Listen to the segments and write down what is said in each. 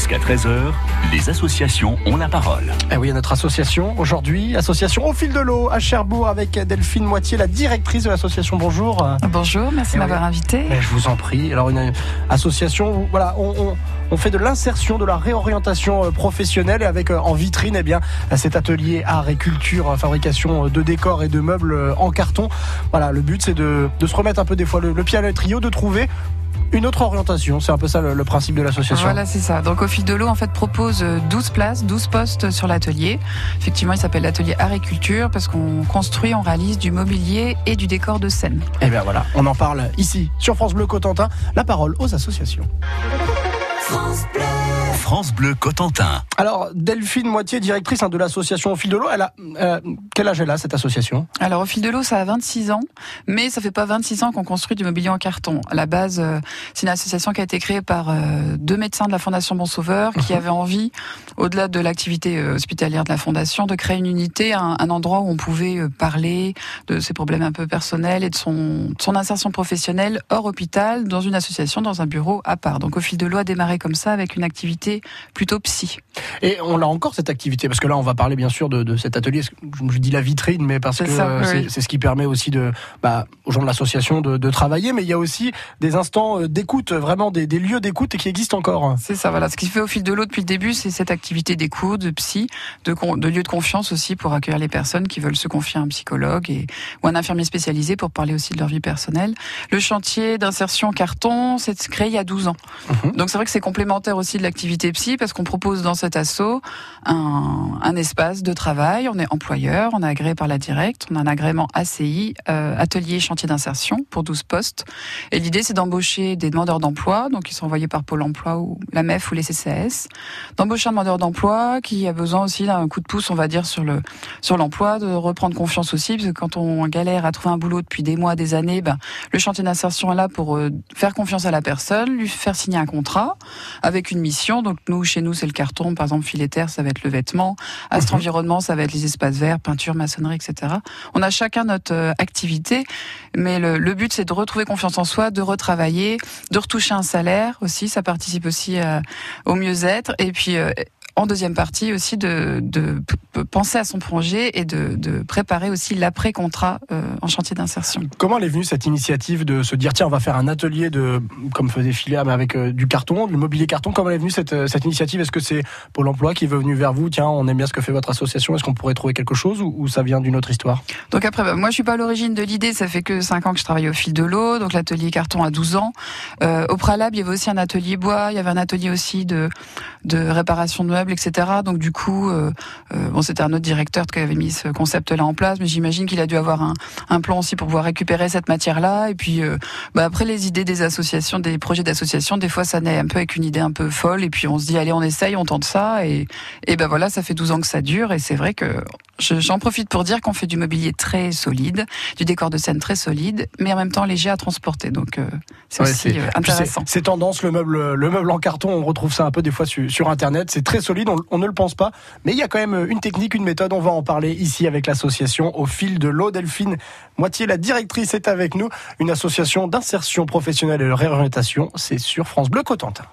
Jusqu'à 13h, les associations ont la parole. Eh oui, notre association aujourd'hui, association au fil de l'eau à Cherbourg avec Delphine Moitié, la directrice de l'association. Bonjour. Bonjour, merci Eh de m'avoir oui. invité. Eh, je vous en prie. Alors une association, où, voilà, on, on- on fait de l'insertion, de la réorientation euh, professionnelle et avec euh, en vitrine, eh bien, cet atelier art et culture, euh, fabrication de décors et de meubles en carton. Voilà, le but c'est de, de se remettre un peu des fois le, le pied à l'étrier, de trouver une autre orientation. C'est un peu ça le, le principe de l'association. Voilà, c'est ça. Donc, au fil de l'eau, en fait, propose euh, 12 places, 12 postes sur l'atelier. Effectivement, il s'appelle l'atelier art et culture parce qu'on construit, on réalise du mobilier et du décor de scène. Et bien voilà, on en parle ici sur France Bleu Cotentin. La parole aux associations. France Bleu Cotentin. Alors Delphine Moitié, directrice hein, de l'association au fil de l'eau, elle a euh, quel âge elle a cette association? Alors, au fil de l'eau, ça a 26 ans, mais ça fait pas 26 ans qu'on construit du mobilier en carton. À la base, euh, c'est une association qui a été créée par euh, deux médecins de la Fondation Bon Sauveur qui avaient envie, au-delà de l'activité hospitalière de la Fondation, de créer une unité, un, un endroit où on pouvait parler de ses problèmes un peu personnels et de son, de son insertion professionnelle hors hôpital, dans une association, dans un bureau à part. Donc, au fil de l'eau a démarré comme ça, avec une activité plutôt psy. Et on a encore cette activité parce que là on va parler bien sûr de, de cet atelier. Je dis la vitrine, mais parce que euh, oui, c'est ce qui permet aussi de bah, aux gens de l'association de, de travailler. Mais il y a aussi des instants euh, d'écoute, vraiment des, des lieux d'écoute qui existent encore. C'est ça, voilà. Ce qui se fait au fil de l'eau depuis le début, c'est cette activité d'écoute, de psy, de, de lieu de confiance aussi pour accueillir les personnes qui veulent se confier à un psychologue et, ou un infirmier spécialisé pour parler aussi de leur vie personnelle. Le chantier d'insertion carton, c'est créé il y a 12 ans. Mhm. Donc c'est vrai que c'est complémentaire aussi de l'activité psy parce qu'on propose dans un, un espace de travail. On est employeur, on est agréé par la directe, on a un agrément ACI, euh, atelier chantier d'insertion pour 12 postes. Et l'idée, c'est d'embaucher des demandeurs d'emploi, donc ils sont envoyés par Pôle emploi ou la MEF ou les CCAS, d'embaucher un demandeur d'emploi qui a besoin aussi d'un coup de pouce, on va dire, sur le sur l'emploi, de reprendre confiance aussi, parce que quand on galère à trouver un boulot depuis des mois, des années, ben, le chantier d'insertion est là pour euh, faire confiance à la personne, lui faire signer un contrat avec une mission. Donc nous, chez nous, c'est le carton, par exemple, filettaire, ça va être le vêtement, astre Mhm. environnement, ça va être les espaces verts, peinture, maçonnerie, etc. On a chacun notre euh, activité, mais le, le but, c'est de retrouver confiance en soi, de retravailler, de retoucher un salaire aussi, ça participe aussi euh, au mieux-être, et puis euh, en deuxième partie aussi de, penser à son projet et de, de préparer aussi l'après-contrat euh, en chantier d'insertion. Comment elle est venue cette initiative de se dire tiens on va faire un atelier de comme faisait Filia mais avec euh, du carton, du mobilier carton? Comment elle est venue cette, euh, cette initiative? Est-ce que c'est Pôle Emploi qui est venu vers vous Tiens on aime bien ce que fait votre association. Est-ce qu'on pourrait trouver quelque chose ou, ou ça vient d'une autre histoire? Donc après, bah, moi je suis pas à l'origine de l'idée, ça fait que 5 ans que je travaille au fil de l'eau, donc l'atelier carton à 12 ans. Euh, au préalable, il y avait aussi un atelier bois, il y avait un atelier aussi de, de réparation de meubles, etc. Donc du coup, euh, euh, bon, c'était un autre directeur qui avait mis ce concept-là en place, mais j'imagine qu'il a dû avoir un, un plan aussi pour pouvoir récupérer cette matière-là. Et puis euh, bah, après, les idées des associations, des projets d'association, des fois ça naît un peu avec une idée un peu folle, et puis on se dit allez, on essaye, on tente ça, et, et ben voilà, ça fait 12 ans que ça dure, et c'est vrai que je- j'en profite pour dire qu'on fait du mobilier très solide, du décor de scène très solide, mais en même temps léger à transporter. Donc euh, c'est Ouais, aussi intéressant. C'est tendance, le meuble, le meuble en carton, on retrouve ça un peu des fois sur, sur Internet. C'est très solide, on, ne le pense pas. Mais il y a quand même une technique, une méthode. On va en parler ici avec l'association Au fil de l'eau. Delphine Moitié, la directrice, est avec nous. Une association d'insertion professionnelle et de réorientation. C'est sur France Bleu Cotentin.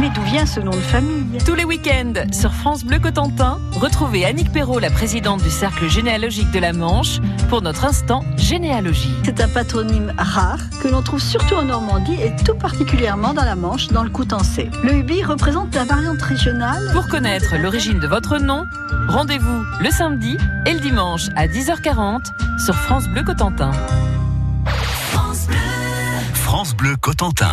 Mais d'où vient ce nom de famille? Tous les week-ends sur France Bleu Cotentin, retrouvez Annick Perrault, la présidente du Cercle généalogique de la Manche, pour notre instant généalogie. C'est un patronyme rare que l'on trouve surtout en Normandie et tout particulièrement dans la Manche, dans le Coutançais. Le Hubi représente la variante régionale. Pour connaître l'origine de votre nom, rendez-vous le samedi et le dimanche à 10h40 sur France Bleu Cotentin. France Bleu Cotentin.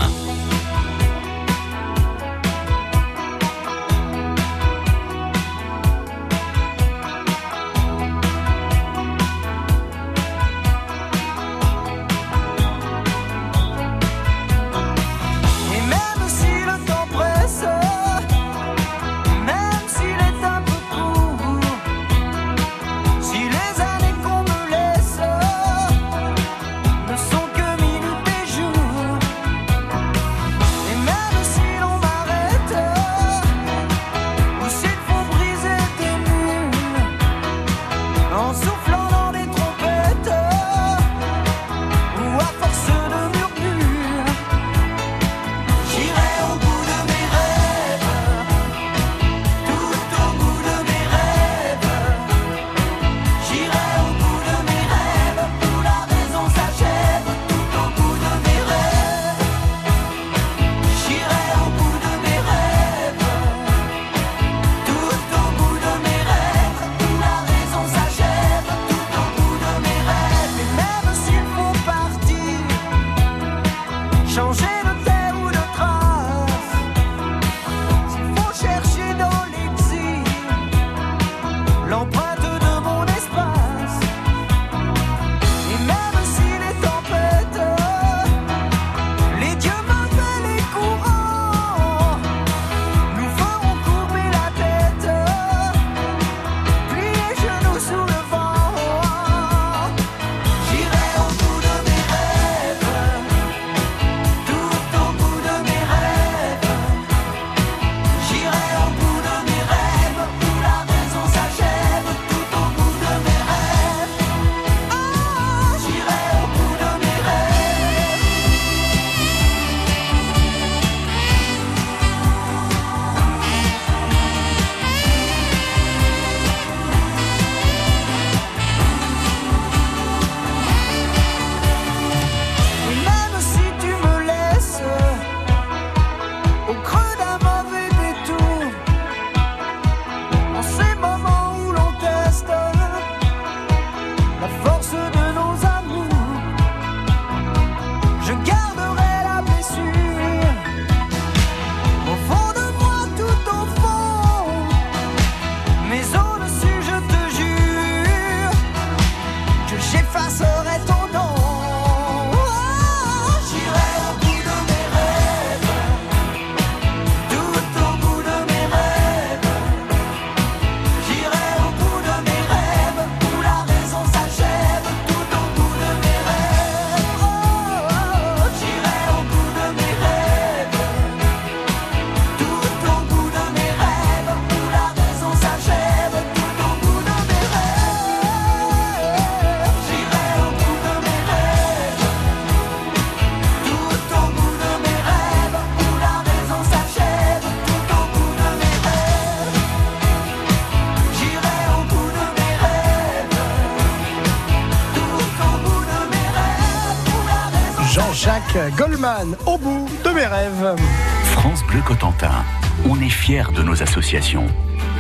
Goldman au bout de mes rêves. France Bleu Cotentin, on est fiers de nos associations.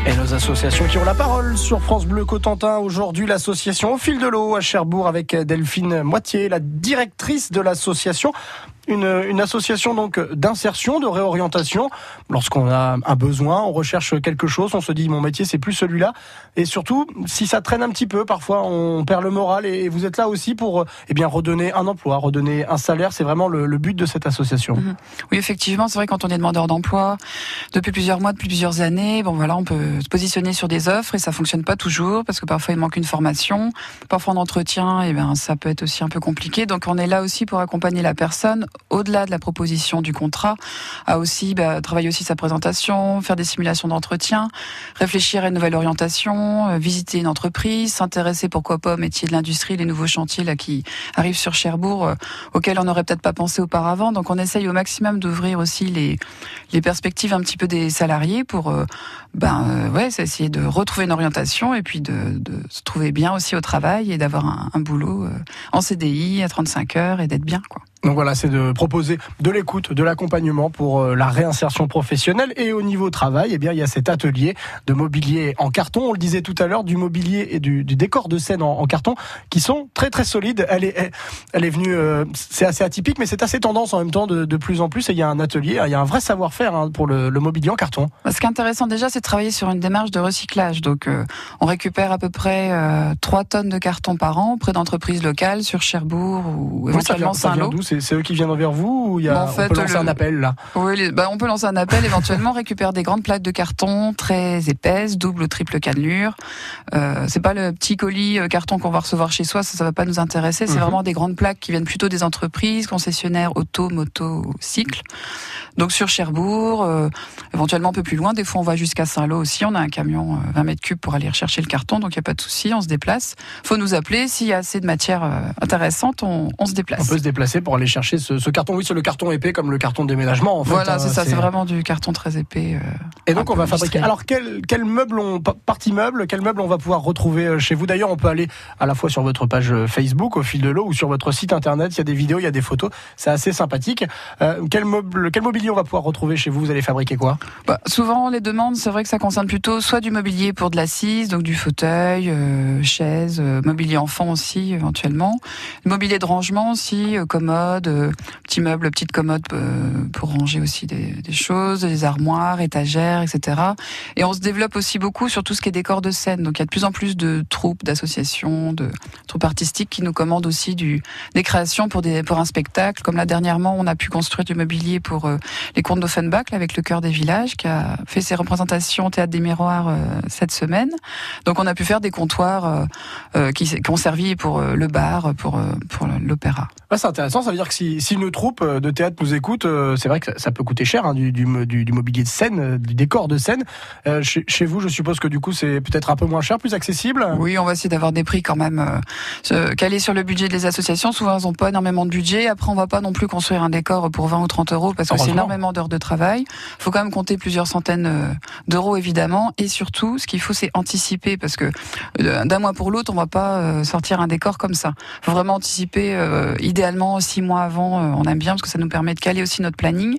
Et nos associations qui ont la parole sur France Bleu Cotentin. Aujourd'hui, l'association Au fil de l'eau à Cherbourg avec Delphine Moitié, la directrice de l'association. Une, association donc d'insertion, de réorientation. Lorsqu'on a un besoin, on recherche quelque chose, on se dit mon métier c'est plus celui-là. Et surtout, si ça traîne un petit peu, parfois on perd le moral. Et vous êtes là aussi pour eh bien redonner un emploi, redonner un salaire. C'est vraiment le, but de cette association. Mmh. Oui, effectivement, c'est vrai quand on est demandeur d'emploi depuis plusieurs mois, depuis plusieurs années, bon voilà, on peut se positionner sur des offres et ça fonctionne pas toujours parce que parfois il manque une formation, parfois en entretien, et ben ça peut être aussi un peu compliqué. Donc on est là aussi pour accompagner la personne au-delà de la proposition du contrat, à aussi bah, travailler aussi sa présentation, faire des simulations d'entretien, réfléchir à une nouvelle orientation, euh, visiter une entreprise, s'intéresser pourquoi pas au métier de l'industrie, les nouveaux chantiers là qui arrivent sur Cherbourg, euh, auxquels on n'aurait peut-être pas pensé auparavant. Donc on essaye au maximum d'ouvrir aussi les, les perspectives un petit peu des salariés pour euh, ben ouais, essayer de retrouver une orientation et puis de, de se trouver bien aussi au travail et d'avoir un, un, boulot en CDI à 35 heures et d'être bien quoi. Donc voilà, c'est de proposer de l'écoute, de l'accompagnement pour euh, la réinsertion professionnelle et au niveau travail, eh bien il y a cet atelier de mobilier en carton. On le disait tout à l'heure, du mobilier et du, du décor de scène en, en, carton qui sont très très solides. Elle est, elle est venue, euh, c'est assez atypique, mais c'est assez tendance en même temps de, de, plus en plus. Et il y a un atelier, il y a un vrai savoir-faire hein, pour le, le, mobilier en carton. Ce qui est intéressant déjà, c'est de travailler sur une démarche de recyclage. Donc euh, on récupère à peu près euh, 3 tonnes de carton par an auprès d'entreprises locales sur Cherbourg ou éventuellement oui, Saint-Lô. C'est eux qui viennent vers vous ou il y a, en fait, on peut lancer le... un appel là Oui, les, bah, on peut lancer un appel éventuellement, récupérer des grandes plaques de carton très épaisses, double ou triple cannelure. Euh, c'est pas le petit colis euh, carton qu'on va recevoir chez soi, ça, ça va pas nous intéresser. C'est Mhm. vraiment des grandes plaques qui viennent plutôt des entreprises, concessionnaires auto, moto, cycle. Donc sur Cherbourg, euh, éventuellement un peu plus loin. Des fois, on va jusqu'à Saint-Lô aussi. On a un camion euh, 20 mètres cubes pour aller rechercher le carton, donc il n'y a pas de souci. On se déplace. Faut nous appeler s'il y a assez de matière euh, intéressante, on, on, se déplace. On peut se déplacer pour aller chercher ce, ce carton. Oui, c'est le carton épais comme le carton de déménagement. En fait, voilà, c'est hein, ça. C'est vraiment du carton très épais. euh, Et donc on va fabriquer. Alors quel, quel meuble on partie meuble, quel meuble on va pouvoir retrouver euh, chez vous? D'ailleurs, on peut aller à la fois sur votre page euh, Facebook au fil de l'eau ou sur votre site internet. Il y a des vidéos, il y a des photos. C'est assez sympathique. Euh, quel meuble, quel mobilier on va pouvoir retrouver chez vous? Vous allez fabriquer quoi? Bah, Souvent, les demandes, c'est vrai que ça concerne plutôt soit du mobilier pour de l'assise, donc du fauteuil, euh, chaise, euh, mobilier enfant aussi éventuellement, mobilier de rangement aussi, euh, commode, euh, petits meubles, petites commodes euh, pour ranger aussi des, choses, des armoires, étagères, etc. Et on se développe aussi beaucoup sur tout ce qui est décor de scène. Donc il y a de plus en plus de troupes, d'associations, de troupes artistiques qui nous commandent aussi des créations pour, un spectacle. Comme là dernièrement, on a pu construire du mobilier pour euh, les contes d'Offenbach avec le cœur des villages qui a fait ses représentations au théâtre des miroirs euh, cette semaine. Donc on a pu faire des comptoirs qui, ont servi pour le bar, pour, l'opéra. Ah, c'est intéressant, ça dire que si, si une troupe de théâtre nous écoute, euh, c'est vrai que ça peut coûter cher hein, du, du, du, du, mobilier de scène, euh, du décor de scène. Euh, chez, chez, vous, je suppose que du coup c'est peut-être un peu moins cher, plus accessible. Oui, on va essayer d'avoir des prix quand même euh, calés sur le budget des associations. Souvent, elles n'ont pas énormément de budget. Après, on va pas non plus construire un décor pour 20 ou 30 euros parce que c'est énormément d'heures de travail. Il faut quand même compter plusieurs centaines euh, d'euros évidemment. Et surtout, ce qu'il faut, c'est anticiper parce que euh, d'un mois pour l'autre, on va pas euh, sortir un décor comme ça. Il faut vraiment anticiper, euh, idéalement six mois avant. euh, on aime bien parce que ça nous permet de caler aussi notre planning.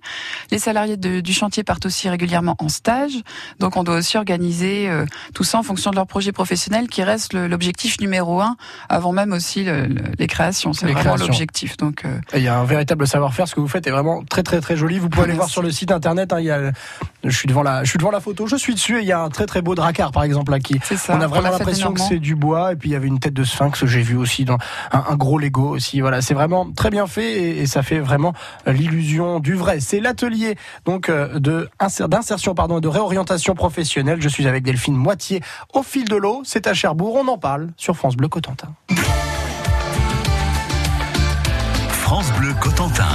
Les salariés de, du chantier partent aussi régulièrement en stage, donc on doit aussi organiser euh, tout ça en fonction de leur projet professionnel, qui reste l'objectif numéro un avant même aussi le, le, les créations. C'est vraiment l'objectif. Donc euh... il y a un véritable savoir-faire. Ce que vous faites est vraiment très très très joli. Vous pouvez aller voir sur le site internet. Hein, il y a, je suis devant la, je suis devant la photo. Je suis dessus et il y a un très très beau dracard par exemple là qui. Ça, on a vraiment l'impression que c'est du bois et puis il y avait une tête de sphinx j'ai vu aussi dans un, un, gros Lego aussi. Voilà, c'est vraiment très bien fait et, ça fait vraiment l'illusion du vrai. C'est l'atelier donc euh, de d'insertion pardon de réorientation professionnelle. Je suis avec Delphine Moitié au fil de l'eau. C'est à Cherbourg. On en parle sur France Bleu Cotentin. France Bleu Cotentin.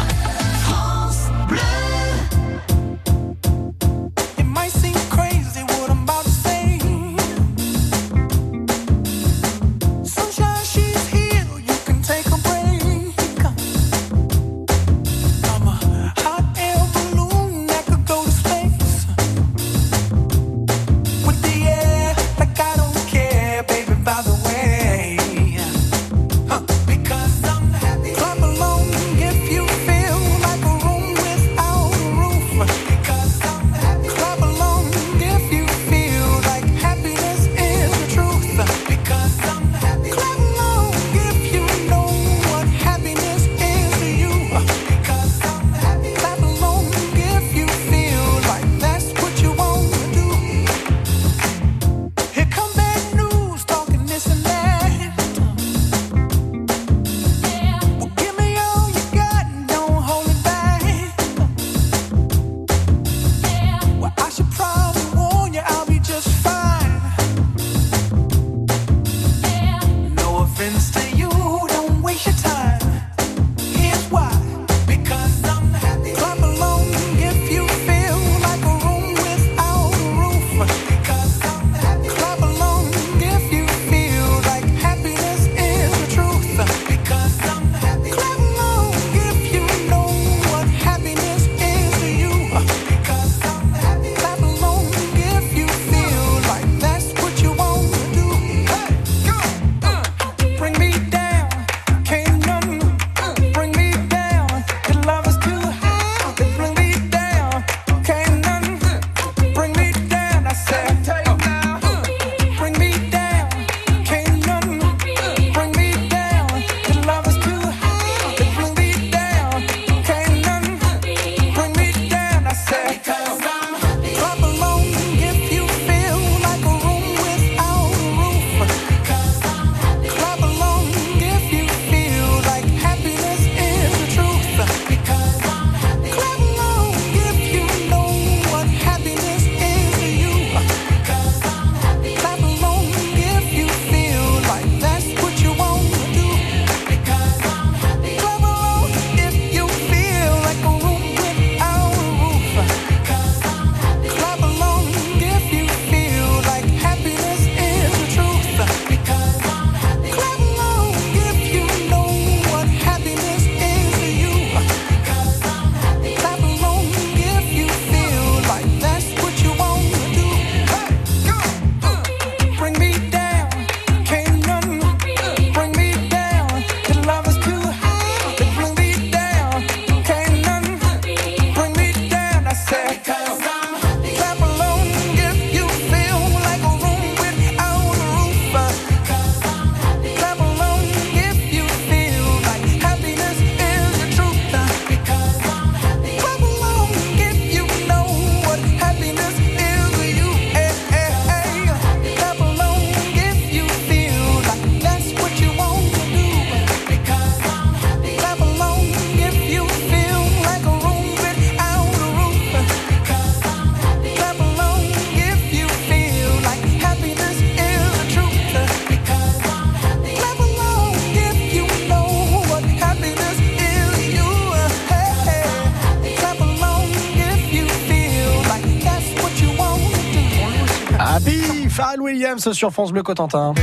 Williams sur France Bleu Cotentin.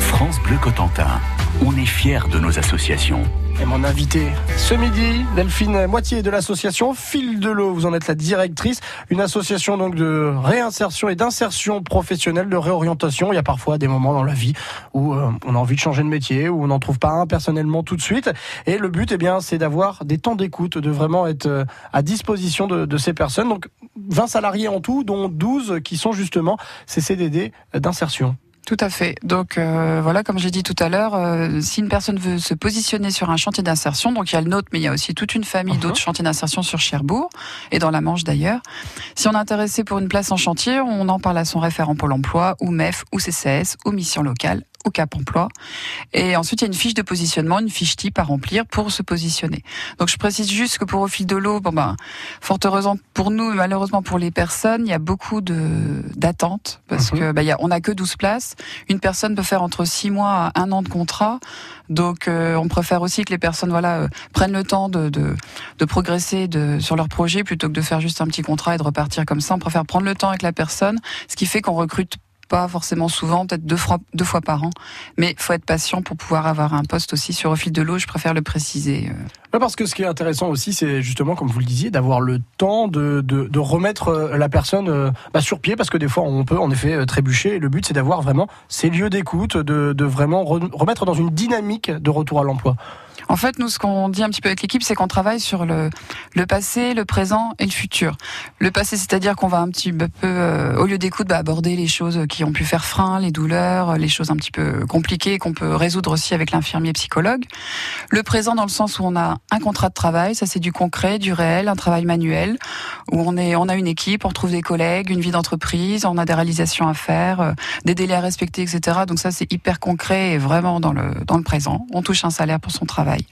France Bleu Cotentin, on est fiers de nos associations. Et mon invité ce midi, Delphine Moitié de l'association Fil de l'eau. Vous en êtes la directrice. Une association donc de réinsertion et d'insertion professionnelle, de réorientation. Il y a parfois des moments dans la vie où euh, on a envie de changer de métier, où on n'en trouve pas un personnellement tout de suite. Et le but, eh bien, c'est d'avoir des temps d'écoute, de vraiment être euh, à disposition de, de ces personnes. Donc 20 salariés en tout, dont 12 qui sont justement ces CDD d'insertion. Tout à fait. Donc euh, voilà, comme j'ai dit tout à l'heure, euh, si une personne veut se positionner sur un chantier d'insertion, donc il y a le nôtre, mais il y a aussi toute une famille d'autres chantiers d'insertion sur Cherbourg et dans la Manche d'ailleurs. Si on est intéressé pour une place en chantier, on en parle à son référent Pôle Emploi, ou MEF, ou CCS, ou Mission Locale, Cap Emploi. Et ensuite, il y a une fiche de positionnement, une fiche type à remplir pour se positionner. Donc je précise juste que pour Au fil de l'eau, bon ben, fort heureusement pour nous, malheureusement pour les personnes, il y a beaucoup de d'attentes parce Mhm. que ben, il y a, on n'a que 12 places. Une personne peut faire entre 6 mois à un an de contrat. Donc euh, on préfère aussi que les personnes voilà euh, prennent le temps de, de, de progresser de, sur leur projet plutôt que de faire juste un petit contrat et de repartir comme ça. On préfère prendre le temps avec la personne, ce qui fait qu'on recrute pas forcément souvent, peut-être deux fois, deux fois par an. Mais faut être patient pour pouvoir avoir un poste aussi sur au fil de l'eau. Je préfère le préciser. Parce que ce qui est intéressant aussi, c'est justement, comme vous le disiez, d'avoir le temps de, de, remettre euh, la personne euh, bah, sur pied, parce que des fois, on peut en effet euh, trébucher. Et le but, c'est d'avoir vraiment ces lieux d'écoute, de, de vraiment re- remettre dans une dynamique de retour à l'emploi. En fait, nous, ce qu'on dit un petit peu avec l'équipe, c'est qu'on travaille sur le, le passé, le présent et le futur. Le passé, c'est-à-dire qu'on va un petit peu, au lieu d'écoute, bah, aborder les choses qui ont pu faire frein, les douleurs, les choses un petit peu compliquées qu'on peut résoudre aussi avec l'infirmier psychologue. Le présent, dans le sens où on a un contrat de travail, ça c'est du concret, du réel, un travail manuel, où on est, on a une équipe, on retrouve des collègues, une vie d'entreprise, on a des réalisations à faire, euh, des délais à respecter, etc. Donc ça c'est hyper concret et vraiment dans le dans le présent. On touche un salaire pour son travail.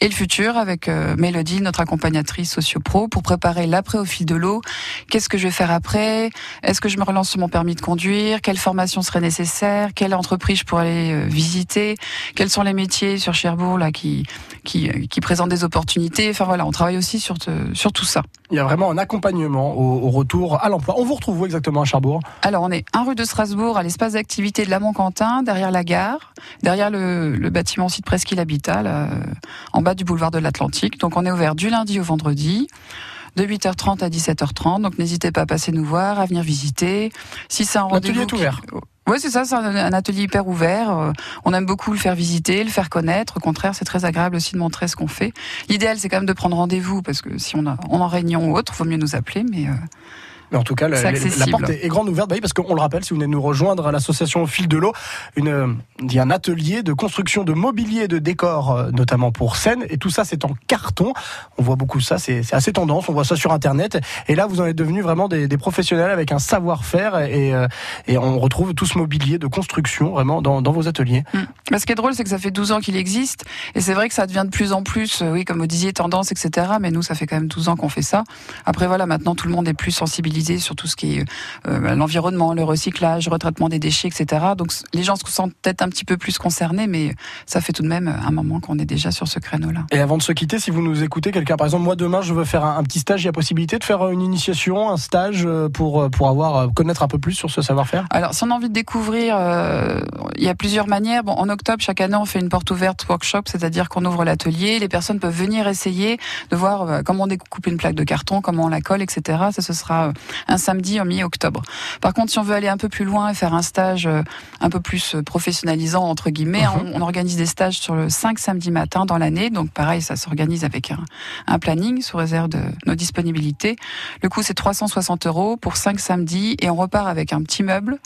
Et le futur avec euh, Mélodie, notre accompagnatrice socio-pro, pour préparer l'après au fil de l'eau. Qu'est-ce que je vais faire après? Est-ce que je me relance sur mon permis de conduire? Quelle formation serait nécessaire? Quelle entreprise je pourrais aller euh, visiter? Quels sont les métiers sur Cherbourg là qui qui, qui présentent des opportunités Enfin voilà, on travaille aussi sur te- sur tout ça. Il y a vraiment un accompagnement au, au retour à l'emploi. On vous retrouve où exactement à Cherbourg? Alors, on est 1 rue de Strasbourg, à l'espace d'activité de la Mont-Quentin, derrière la gare, derrière le, le bâtiment site Presqu'île Habitat, là, euh, en bas du boulevard de l'Atlantique. Donc, on est ouvert du lundi au vendredi. De 8h30 à 17h30, donc n'hésitez pas à passer nous voir, à venir visiter. Si c'est un L'atelier rendez-vous, est ouvert. Oui, c'est ça, c'est un, atelier hyper ouvert. Euh, On aime beaucoup le faire visiter, le faire connaître. Au contraire, c'est très agréable aussi de montrer ce qu'on fait. L'idéal, c'est quand même de prendre rendez-vous, parce que si on, a, en réunion ou autre, vaut mieux nous appeler. Mais euh, Mais en tout cas, la, porte est est grande ouverte. Bah oui, parce qu'on le rappelle, si vous venez nous rejoindre à l'association Fil de l'eau, il y a un atelier de construction de mobilier, de décor, euh, notamment pour scène. Et tout ça, c'est en carton. On voit beaucoup ça, c'est assez tendance. On voit ça sur Internet. Et là, vous en êtes devenus vraiment des, des professionnels avec un savoir-faire. Et, euh, et on retrouve tout ce mobilier de construction vraiment dans, dans vos ateliers. Mm. Bah, ce qui est drôle, c'est que ça fait 12 ans qu'il existe. Et c'est vrai que ça devient de plus en plus, euh, oui, comme vous disiez, tendance, etc. Mais nous, ça fait quand même 12 ans qu'on fait ça. Après, voilà, maintenant, tout le monde est plus sensibilisé sur tout ce qui est euh, l'environnement, le recyclage, le retraitement des déchets, etc. Donc, les gens se sentent peut-être un petit peu plus concernés, mais ça fait tout de même un moment qu'on est déjà sur ce créneau-là. Et avant de se quitter, si vous nous écoutez, quelqu'un, par exemple, moi demain, je veux faire un, un petit stage. Il y a possibilité de faire euh, une initiation, un stage euh, pour, euh, pour avoir, euh, connaître un peu plus sur ce savoir-faire? Alors, si on a envie de découvrir, euh, il y a plusieurs manières. Bon, en octobre, chaque année, on fait une porte ouverte workshop, c'est-à-dire qu'on ouvre l'atelier. Les personnes peuvent venir essayer de voir euh, comment on découpe une plaque de carton, comment on la colle, etc. Ça, ce sera euh, un samedi en mi-octobre. Par contre, si on veut aller un peu plus loin et faire un stage euh, un peu plus euh, professionnalisant entre guillemets, Mhm. on, on organise des stages sur le 5 samedi matin dans l'année. Donc pareil, ça s'organise avec un, un planning sous réserve de nos disponibilités. Le coût c'est 360 euros pour 5 samedis et on repart avec un petit meuble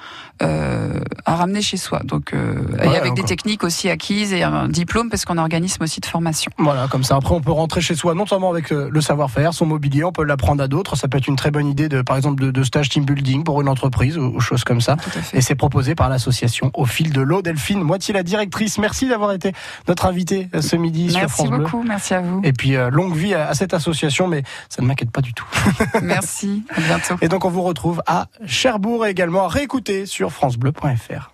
euh, à ramener chez soi. Donc euh, et avec des techniques aussi acquises et un diplôme parce qu'on organisme aussi de formation. Voilà, comme ça. Après, on peut rentrer chez soi, non seulement avec le savoir-faire, son mobilier, on peut l'apprendre à d'autres. Ça peut être une très bonne idée, de, par exemple, de, de stage team building pour une entreprise ou, ou choses comme ça. Et c'est proposé par l'association Au fil de l'eau. Delphine, moitié la directrice. Merci d'avoir été notre invitée euh, ce midi sur Merci France Bleu. beaucoup, merci à vous. Et puis euh, longue vie à, à cette association, mais ça ne m'inquiète pas du tout. Merci, à bientôt. Et donc on vous retrouve à Cherbourg et également à réécouter sur francebleu.fr.